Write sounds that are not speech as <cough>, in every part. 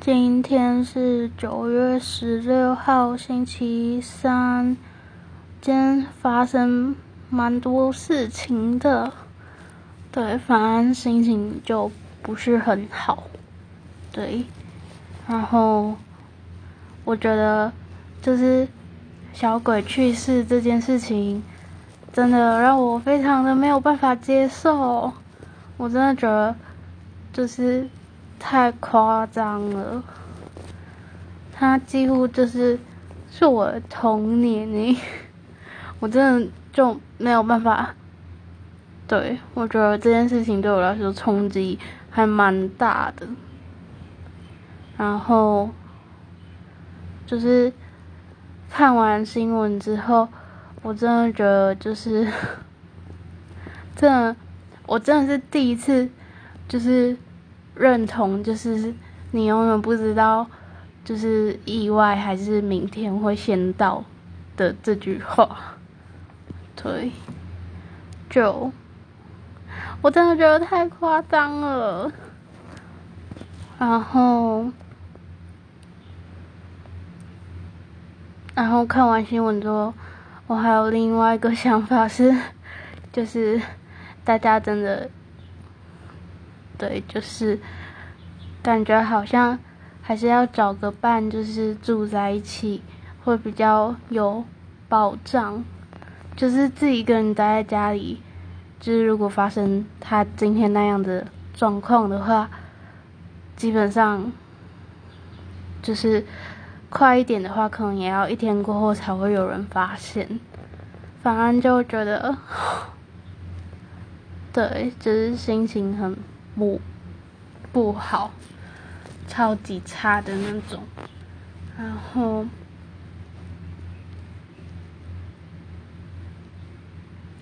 今天是九月十六号，星期三。今天发生蛮多事情的，对，反正心情就不是很好，对。然后我觉得，就是小鬼去世这件事情，真的让我非常的没有办法接受。我真的觉得，就是。太夸张了，他几乎就是是我的童年呢，<laughs> 我真的就没有办法。对我觉得这件事情对我来说冲击还蛮大的。然后就是看完新闻之后，我真的觉得就是，<laughs> 真的，我真的是第一次就是。认同就是你永远不知道，就是意外还是明天会先到的这句话，<laughs> 对，就我真的觉得太夸张了。然后，然后看完新闻之后，我还有另外一个想法是，就是大家真的。对，就是感觉好像还是要找个伴，就是住在一起会比较有保障。就是自己一个人待在家里，就是如果发生他今天那样的状况的话，基本上就是快一点的话，可能也要一天过后才会有人发现。反正就觉得，<laughs> 对，就是心情很。不不好，超级差的那种。然后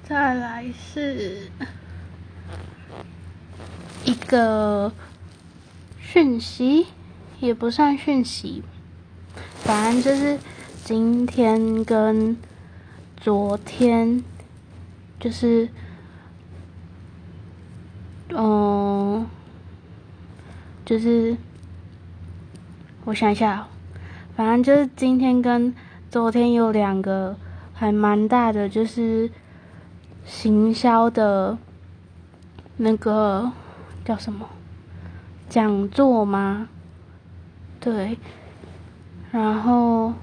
再来是一个讯息，也不算讯息，反正就是今天跟昨天，就是嗯。就是我想一下，反正就是今天跟昨天有两个还蛮大的，就是行销的那个叫什么讲座吗？对，然后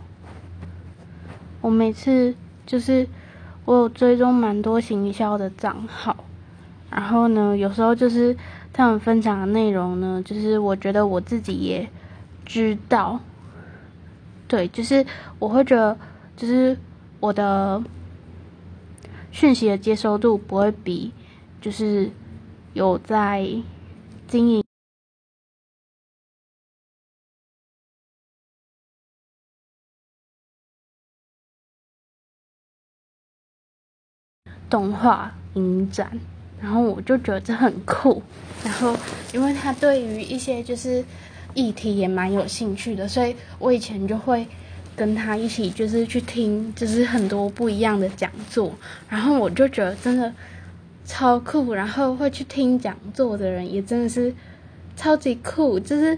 我每次就是我有追踪蛮多行销的账号，然后呢，有时候就是。他们分享的内容呢，就是我觉得我自己也知道，对，就是我会觉得，就是我的讯息的接收度不会比就是有在经营动画影展。然后我就觉得这很酷，然后因为他对于一些就是议题也蛮有兴趣的，所以我以前就会跟他一起就是去听，就是很多不一样的讲座，然后我就觉得真的超酷，然后会去听讲座的人也真的是超级酷，就是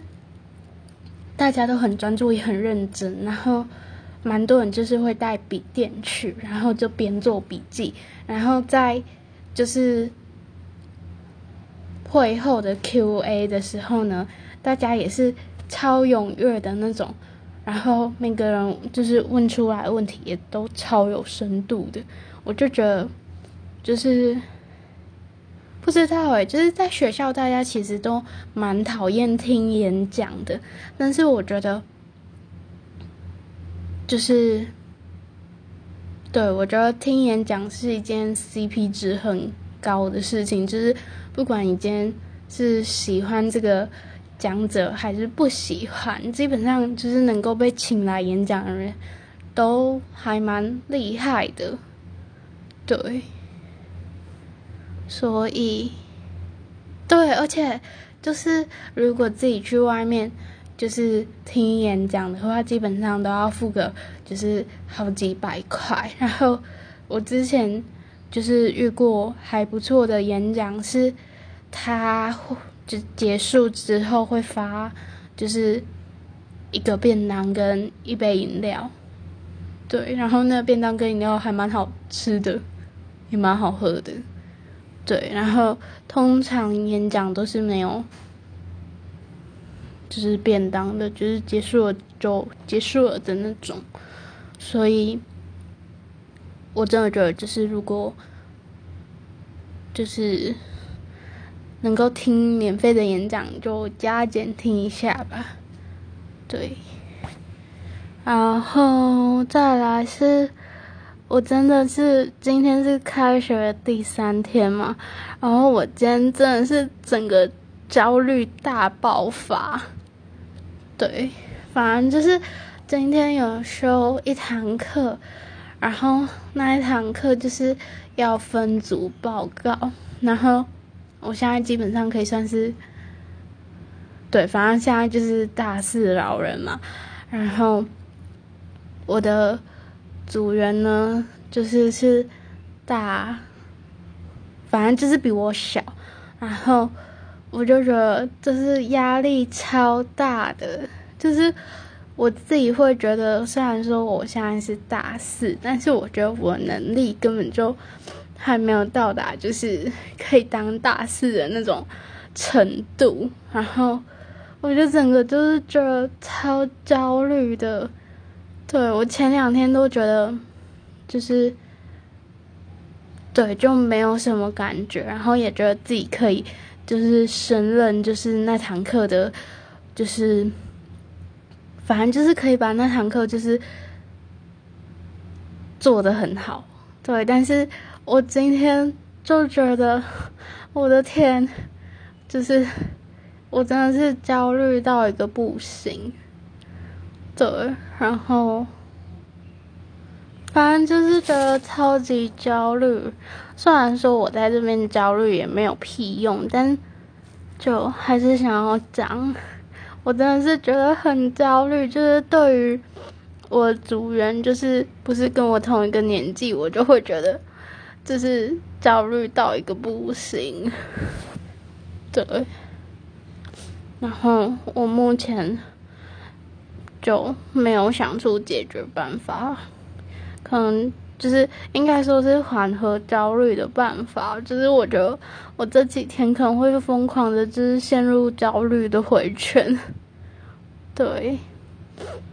大家都很专注也很认真，然后蛮多人就是会带笔电去，然后就边做笔记，然后再就是。会后的 Q&A 的时候呢，大家也是超踊跃的那种，然后每个人就是问出来问题也都超有深度的，我就觉得就是不知道诶，就是在学校大家其实都蛮讨厌听演讲的，但是我觉得就是对我觉得听演讲是一件 CP 值很高的事情，就是。不管你今天是喜欢这个讲者还是不喜欢，基本上就是能够被请来演讲的人，都还蛮厉害的，对。所以，对，而且就是如果自己去外面就是听演讲的话，基本上都要付个就是好几百块。然后我之前就是遇过还不错的演讲是。他就结束之后会发，就是一个便当跟一杯饮料，对，然后那个便当跟饮料还蛮好吃的，也蛮好喝的，对，然后通常演讲都是没有，就是便当的，就是结束了就结束了的那种，所以我真的觉得，就是如果就是能够听免费的演讲，就加减听一下吧。对，然后再来是，我真的是今天是开学第三天嘛，然后我今天真的是整个焦虑大爆发。对，反正就是今天有修一堂课，然后那一堂课就是要分组报告，然后我现在基本上可以算是。对，反正现在就是大四老人嘛，然后我的组员呢，就是是大，反正就是比我小，然后我就觉得就是压力超大的，就是我自己会觉得，虽然说我现在是大四，但是我觉得我能力根本就还没有到达，就是可以当大四的那种程度，然后。我就整个就是觉得超焦虑的，对我前两天都觉得就是，对就没有什么感觉，然后也觉得自己可以就是胜任就是那堂课的，就是反正就是可以把那堂课就是做的很好，对，但是我今天就觉得我的天，就是。我真的是焦虑到一个不行，对，然后反正就是觉得超级焦虑。虽然说我在这边焦虑也没有屁用，但就还是想要讲。我真的是觉得很焦虑，就是对于我组员，就是不是跟我同一个年纪，我就会觉得就是焦虑到一个不行，对。然后我目前就没有想出解决办法，可能就是应该说是缓和焦虑的办法。就是我觉得我这几天可能会疯狂的，就是陷入焦虑的回圈。<laughs> 对，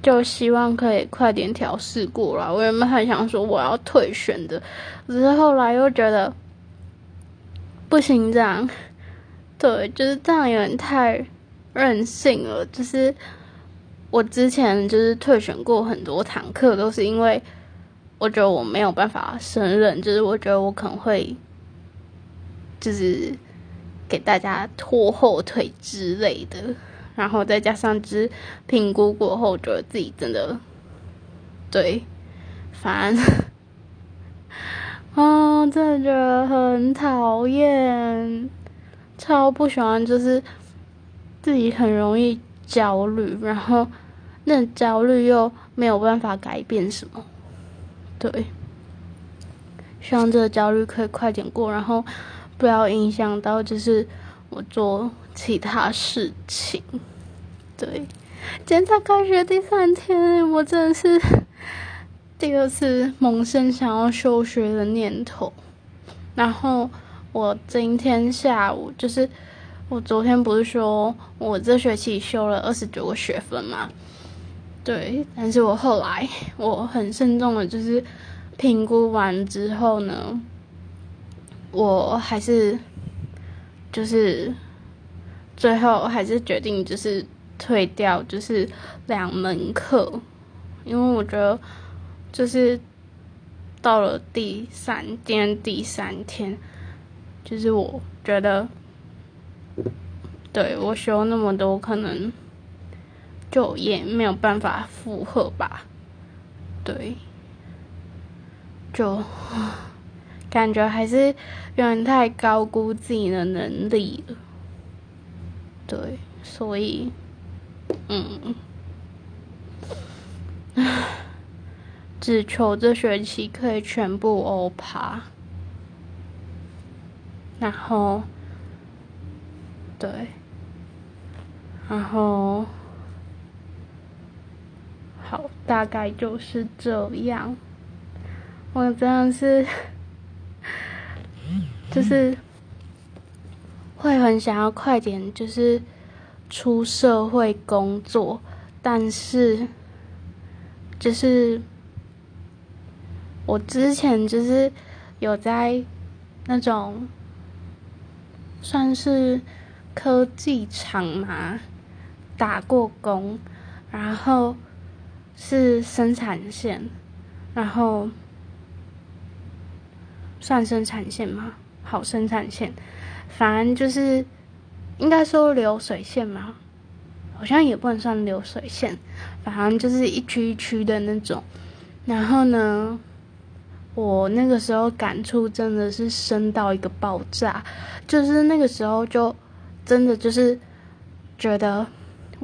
就希望可以快点调试过来。我原本还想说我要退选的，只是后来又觉得不行这样。对，就是这样有点太。任性了，就是我之前就是退选过很多堂课，都是因为我觉得我没有办法胜任，就是我觉得我可能会就是给大家拖后腿之类的，然后再加上只评估过后，觉得自己真的对烦，啊，<laughs> 真的觉得很讨厌，超不喜欢就是。自己很容易焦虑，然后那焦虑又没有办法改变什么，对。希望这个焦虑可以快点过，然后不要影响到就是我做其他事情。对，今天才开学第三天，我真的是 <laughs> 第二次萌生想要休学的念头。然后我今天下午就是。我昨天不是说我这学期修了二十九个学分嘛？对，但是我后来我很慎重的，就是评估完之后呢，我还是就是最后还是决定就是退掉，就是两门课，因为我觉得就是到了第三天第三天，就是我觉得。对我修那么多，可能就也没有办法负荷吧。对，就感觉还是有点太高估自己的能力了。对，所以，嗯，<laughs> 只求这学期可以全部欧趴，然后。对，然后大概就是这样。我真的是，就是会很想要快点，就是出社会工作，但是就是我之前就是有在那种算是科技厂嘛打过工，然后是生产线，然后。算生产线吗？好，生产线，反正就是应该说流水线嘛，好像也不能算流水线，反正就是一区一区的那种。然后呢，我那个时候感触真的是深到一个爆炸，就是那个时候就真的就是觉得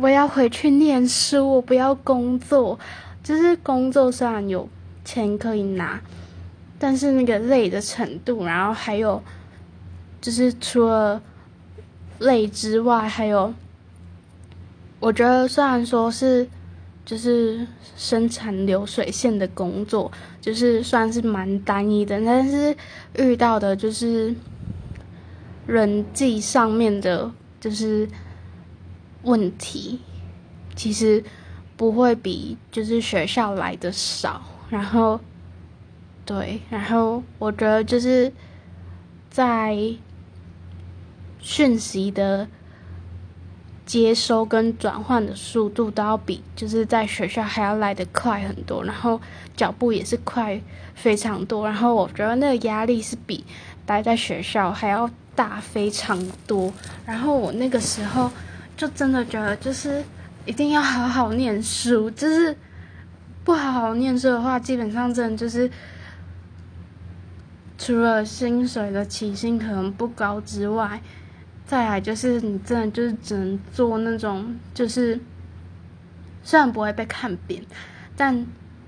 我要回去念书，我不要工作。就是工作虽然有钱可以拿。但是那个累的程度，然后还有，就是除了累之外，还有，我觉得虽然说是就是生产流水线的工作，就是算是蛮单一的，但是遇到的就是人际上面的，就是问题，其实不会比就是学校来的少，然后。对，然后我觉得就是在讯息的接收跟转换的速度都要比就是在学校还要来的快很多，然后脚步也是快非常多，然后我觉得那个压力是比待在学校还要大非常多，然后我那个时候就真的觉得就是一定要好好念书，就是不好好念书的话，基本上真的就是。除了薪水的起薪可能不高之外，再来就是你真的就是只能做那种，就是虽然不会被看扁，但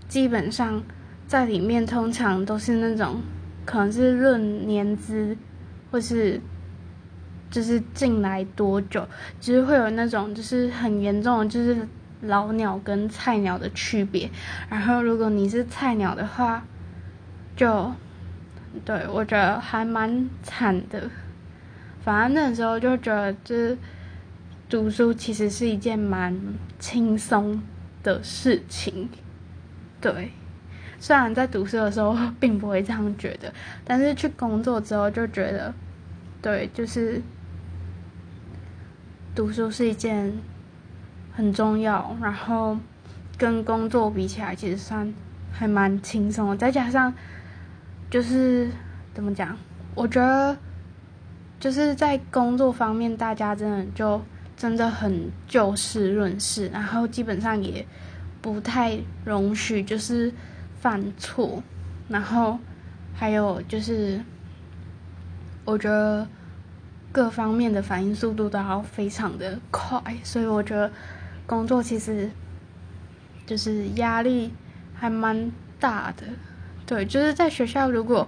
基本上在里面通常都是那种可能是论年资，或是就是进来多久，其实会有那种就是很严重，就是老鸟跟菜鸟的区别。然后如果你是菜鸟的话，就。对，我觉得还蛮惨的。反正那时候就觉得，就是读书其实是一件蛮轻松的事情。对，虽然在读书的时候并不会这样觉得，但是去工作之后就觉得，对，就是读书是一件很重要，然后跟工作比起来，其实算还蛮轻松的，再加上。就是怎么讲？我觉得就是在工作方面，大家真的就真的很就事论事，然后基本上也不太容许就是犯错，然后还有就是我觉得各方面的反应速度都要非常的快，所以我觉得工作其实就是压力还蛮大的。对，就是在学校，如果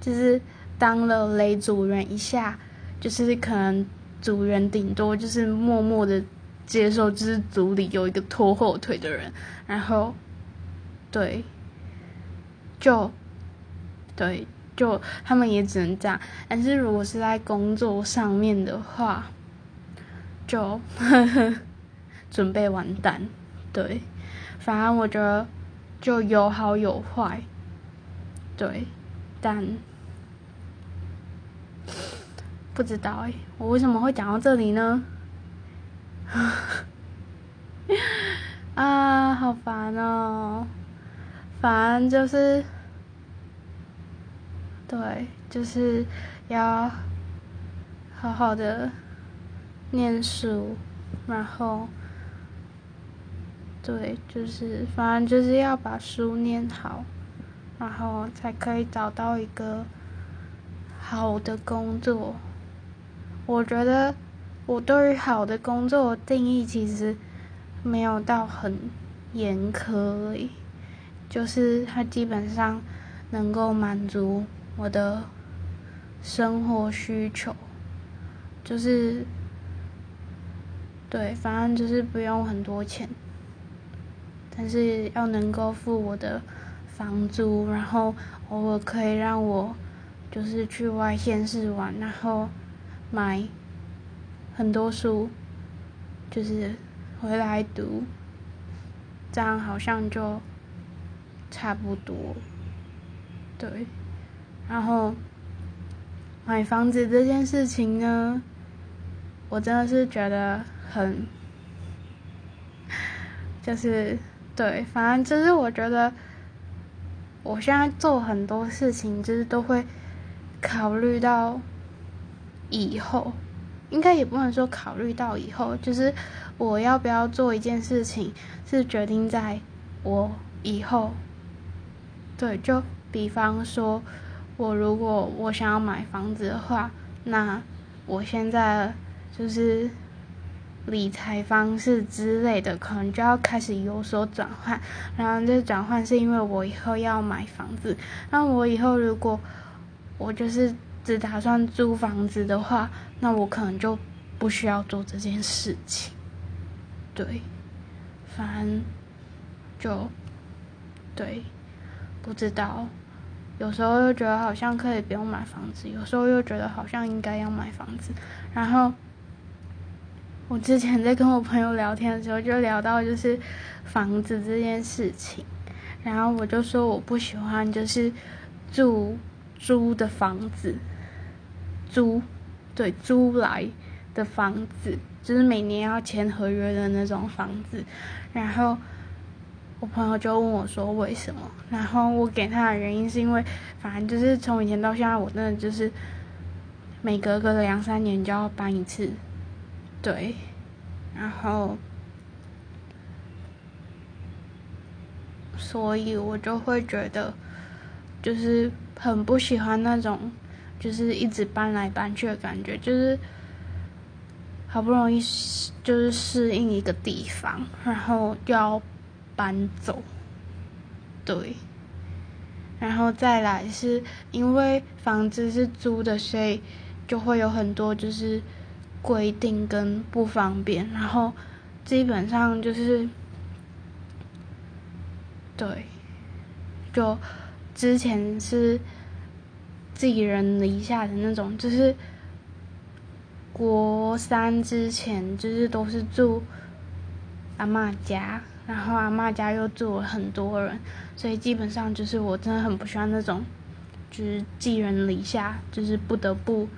就是当了雷组员一下，就是可能组员顶多就是默默的接受，就是组里有一个拖后腿的人，然后对，就对，就他们也只能这样。但是如果是在工作上面的话，就呵呵准备完蛋。对，反正我觉得就有好有坏。对，但不知道哎，我为什么会讲到这里呢？<laughs> 啊，好烦哦！反正就是，对，就是要好好的念书，然后，对，就是反正就是要把书念好。然后才可以找到一个好的工作。我觉得我对于好的工作定义其实没有到很严苛，就是它基本上能够满足我的生活需求，就是对，反正就是不用很多钱但是要能够付我的房租，然后偶尔可以让我就是去外县市玩，然后买很多书，就是回来读，这样好像就差不多，对，然后买房子这件事情呢，我真的是觉得很，<laughs> 就是。对，反正就是我觉得，我现在做很多事情，就是都会考虑到以后，应该也不能说考虑到以后，就是我要不要做一件事情，是决定在我以后。对，就比方说，我如果我想要买房子的话，那我现在就是。理财方式之类的，可能就要开始有所转换。然后这转换是因为我以后要买房子。那我以后如果我就是只打算租房子的话，那我可能就不需要做这件事情。对，反正就对，不知道。有时候又觉得好像可以不用买房子，有时候又觉得好像应该要买房子，然后。我之前在跟我朋友聊天的时候，就聊到就是房子这件事情，然后我就说我不喜欢就是住租的房子，租对租来的房子，就是每年要签合约的那种房子。然后我朋友就问我说为什么，然后我给他的原因是因为反正就是从以前到现在，我真的就是每隔个两三年就要搬一次。对，然后，所以我就会觉得，就是很不喜欢那种，就是一直搬来搬去的感觉，就是好不容易就是适应一个地方，然后要搬走，对，然后再来是因为房子是租的，所以就会有很多就是。规定跟不方便，然后基本上就是对，就之前是寄人篱下的那种，就是国三之前就是都是住阿妈家，然后阿妈家又住了很多人，所以基本上就是我真的很不喜欢那种就是寄人篱下，就是不得不。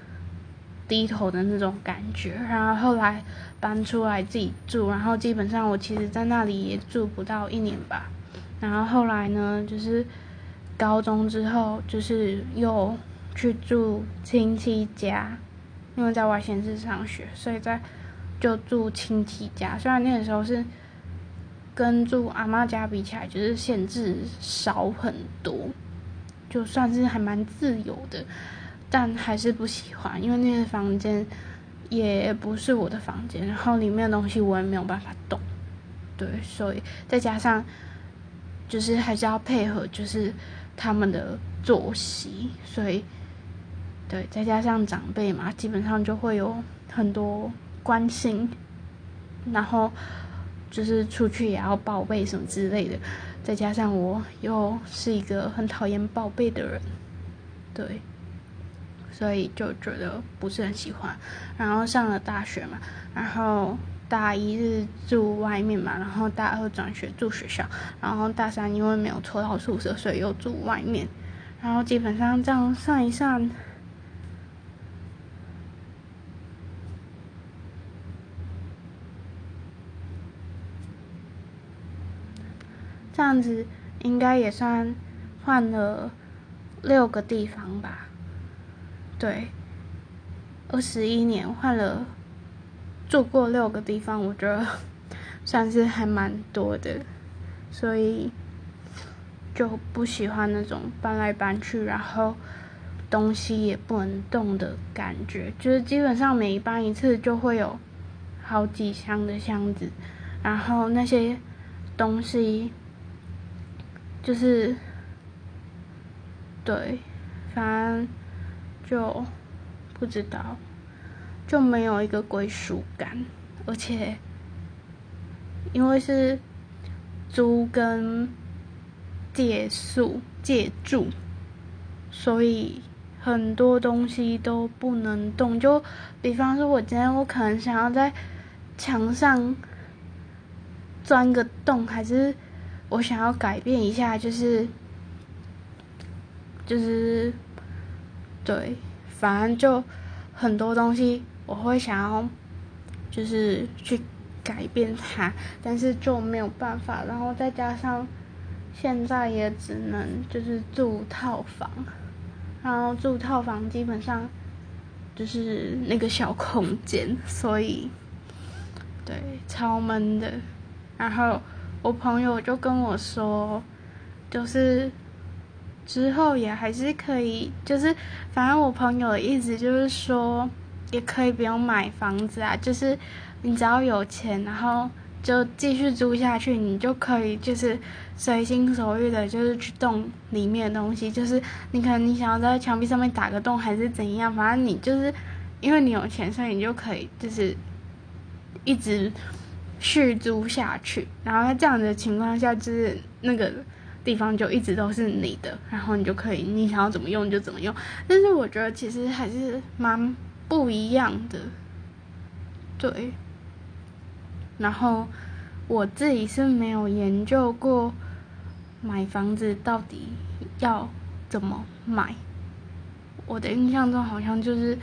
低头的那种感觉，然后后来搬出来自己住，然后基本上我其实在那里也住不到一年吧。然后后来呢，就是高中之后，就是又去住亲戚家，因为在外县市上学，所以在就住亲戚家。虽然那个时候是跟住阿妈家比起来，就是限制少很多，就算是还蛮自由的。但还是不喜欢，因为那个房间也不是我的房间，然后里面的东西我也没有办法动，对，所以再加上就是还是要配合，就是他们的作息，所以对，再加上长辈嘛，基本上就会有很多关心，然后就是出去也要报备什么之类的，再加上我又是一个很讨厌报备的人，对。所以就觉得不是很喜欢，然后上了大学嘛，然后大一是住外面嘛，然后大二转学住学校，然后大三因为没有抽到宿舍，所以又住外面，然后基本上这样算一算，这样子应该也算换了六个地方吧。对，二十一年换了住过六个地方，我觉得算是还蛮多的，所以就不喜欢那种搬来搬去，然后东西也不能动的感觉。就是基本上每搬一次就会有好几箱的箱子，然后那些东西就是对，反正。就不知道，就没有一个归属感，而且因为是租跟借宿借住，所以很多东西都不能动。就比方说，我今天我可能想要在墙上钻个洞，还是我想要改变一下，就是就是对，反正就很多东西我会想要就是去。改变它，但是就没有办法。然后再加上现在也只能就是住套房，然后住套房基本上就是那个小空间，所以对超闷的。然后我朋友就跟我说，就是之后也还是可以，就是反正我朋友的意思就是说，也可以不用买房子啊，就是。你只要有钱，然后就继续租下去，你就可以就是随心所欲的，就是去动里面的东西。就是你可能你想要在墙壁上面打个洞，还是怎样，反正你就是因为你有钱，所以你就可以就是一直续租下去。然后在这样的情况下，就是那个地方就一直都是你的，然后你就可以你想要怎么用就怎么用。但是我觉得其实还是蛮不一样的，对。然后我自己是没有研究过买房子到底要怎么买。我的印象中好像就是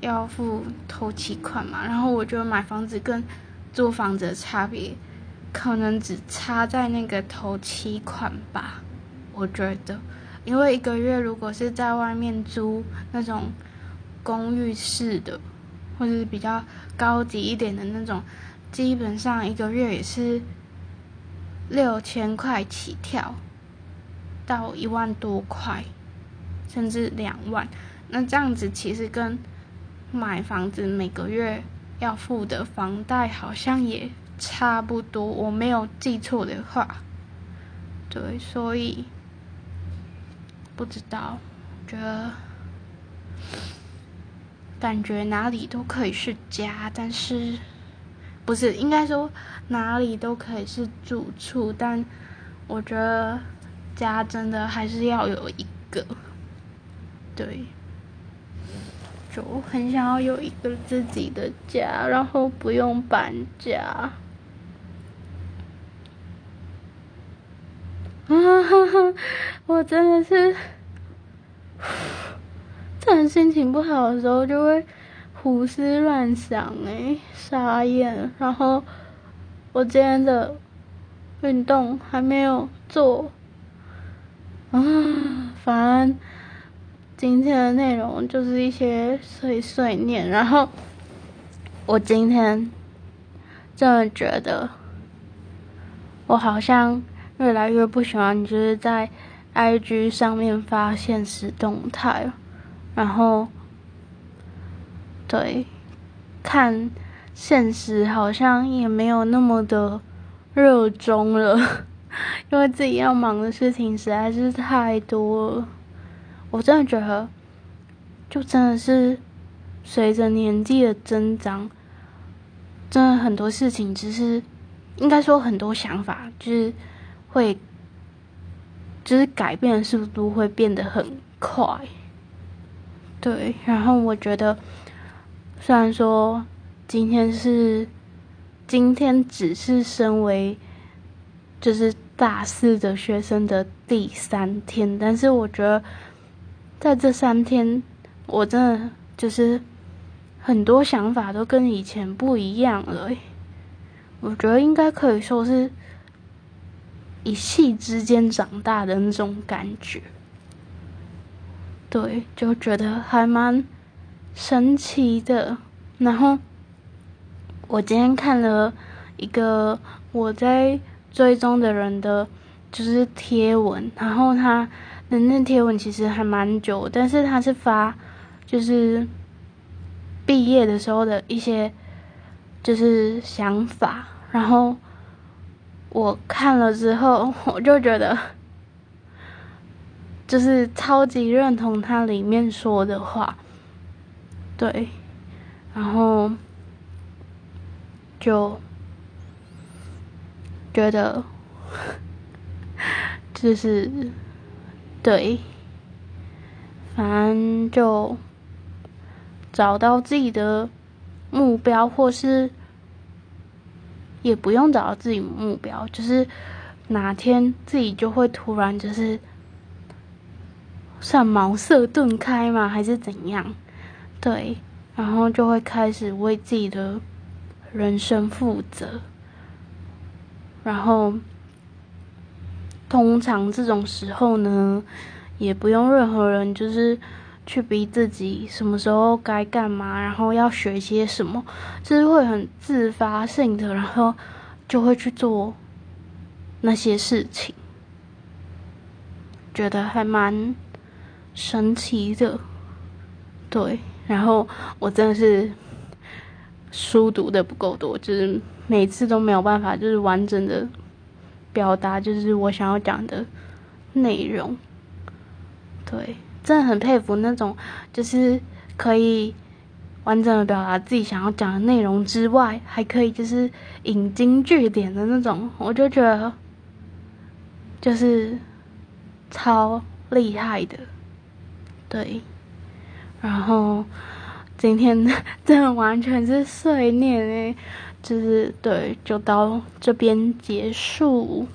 要付头期款嘛。然后我觉得买房子跟租房子的差别，可能只差在那个头期款吧。我觉得，因为一个月如果是在外面租那种公寓式的，或者是比较高级一点的那种。基本上一个月也是六千块起跳，到一万多块，甚至两万。那这样子其实跟买房子每个月要付的房贷好像也差不多，我没有记错的话。对，所以不知道，觉得感觉哪里都可以是家，但是。不是，应该说哪里都可以是住处，但我觉得家真的还是要有一个，对，就很想要有一个自己的家，然后不用搬家。啊哈，我真的是，在心情不好的时候就会。胡思乱想哎，傻眼！然后我今天的运动还没有做，啊，烦今天的内容就是一些碎碎念。然后我今天真的觉得，我好像越来越不喜欢就是在 IG 上面发现实动态，然后。对，看现实好像也没有那么的热衷了，因为自己要忙的事情实在是太多了。我真的觉得，就真的是随着年纪的增长，真的很多事情只是应该说很多想法，就是会，就是改变的速度会变得很快。对，然后我觉得。虽然说今天是今天只是身为就是大四的学生的第三天，但是我觉得在这三天，我真的就是很多想法都跟以前不一样了。我觉得应该可以说是一夕之间长大的那种感觉，对，就觉得还蛮。神奇的，然后我今天看了一个我在追踪的人的，就是贴文，然后他的那贴文其实还蛮久，但是他是发就是毕业的时候的一些就是想法，然后我看了之后，我就觉得就是超级认同他里面说的话。对，然后就觉得 <laughs> 就是对，反正就找到自己的目标，或是也不用找到自己目标，就是哪天自己就会突然就是算茅塞顿开嘛，还是怎样？对，然后就会开始为自己的人生负责，然后。通常这种时候呢，也不用任何人就是去逼自己什么时候该干嘛，然后要学些什么，就是会很自发性的，然后就会去做那些事情，觉得还蛮神奇的。对，然后我真的是书读的不够多，就是每次都没有办法，就是完整的。表达就是我想要讲的内容，对，真的很佩服那种就是可以完整的表达自己想要讲的内容之外，还可以就是引经据典的那种，我就觉得就是超厉害的，对。然后今天 <laughs> 真的完全是碎念诶。就是对，就到这边结束。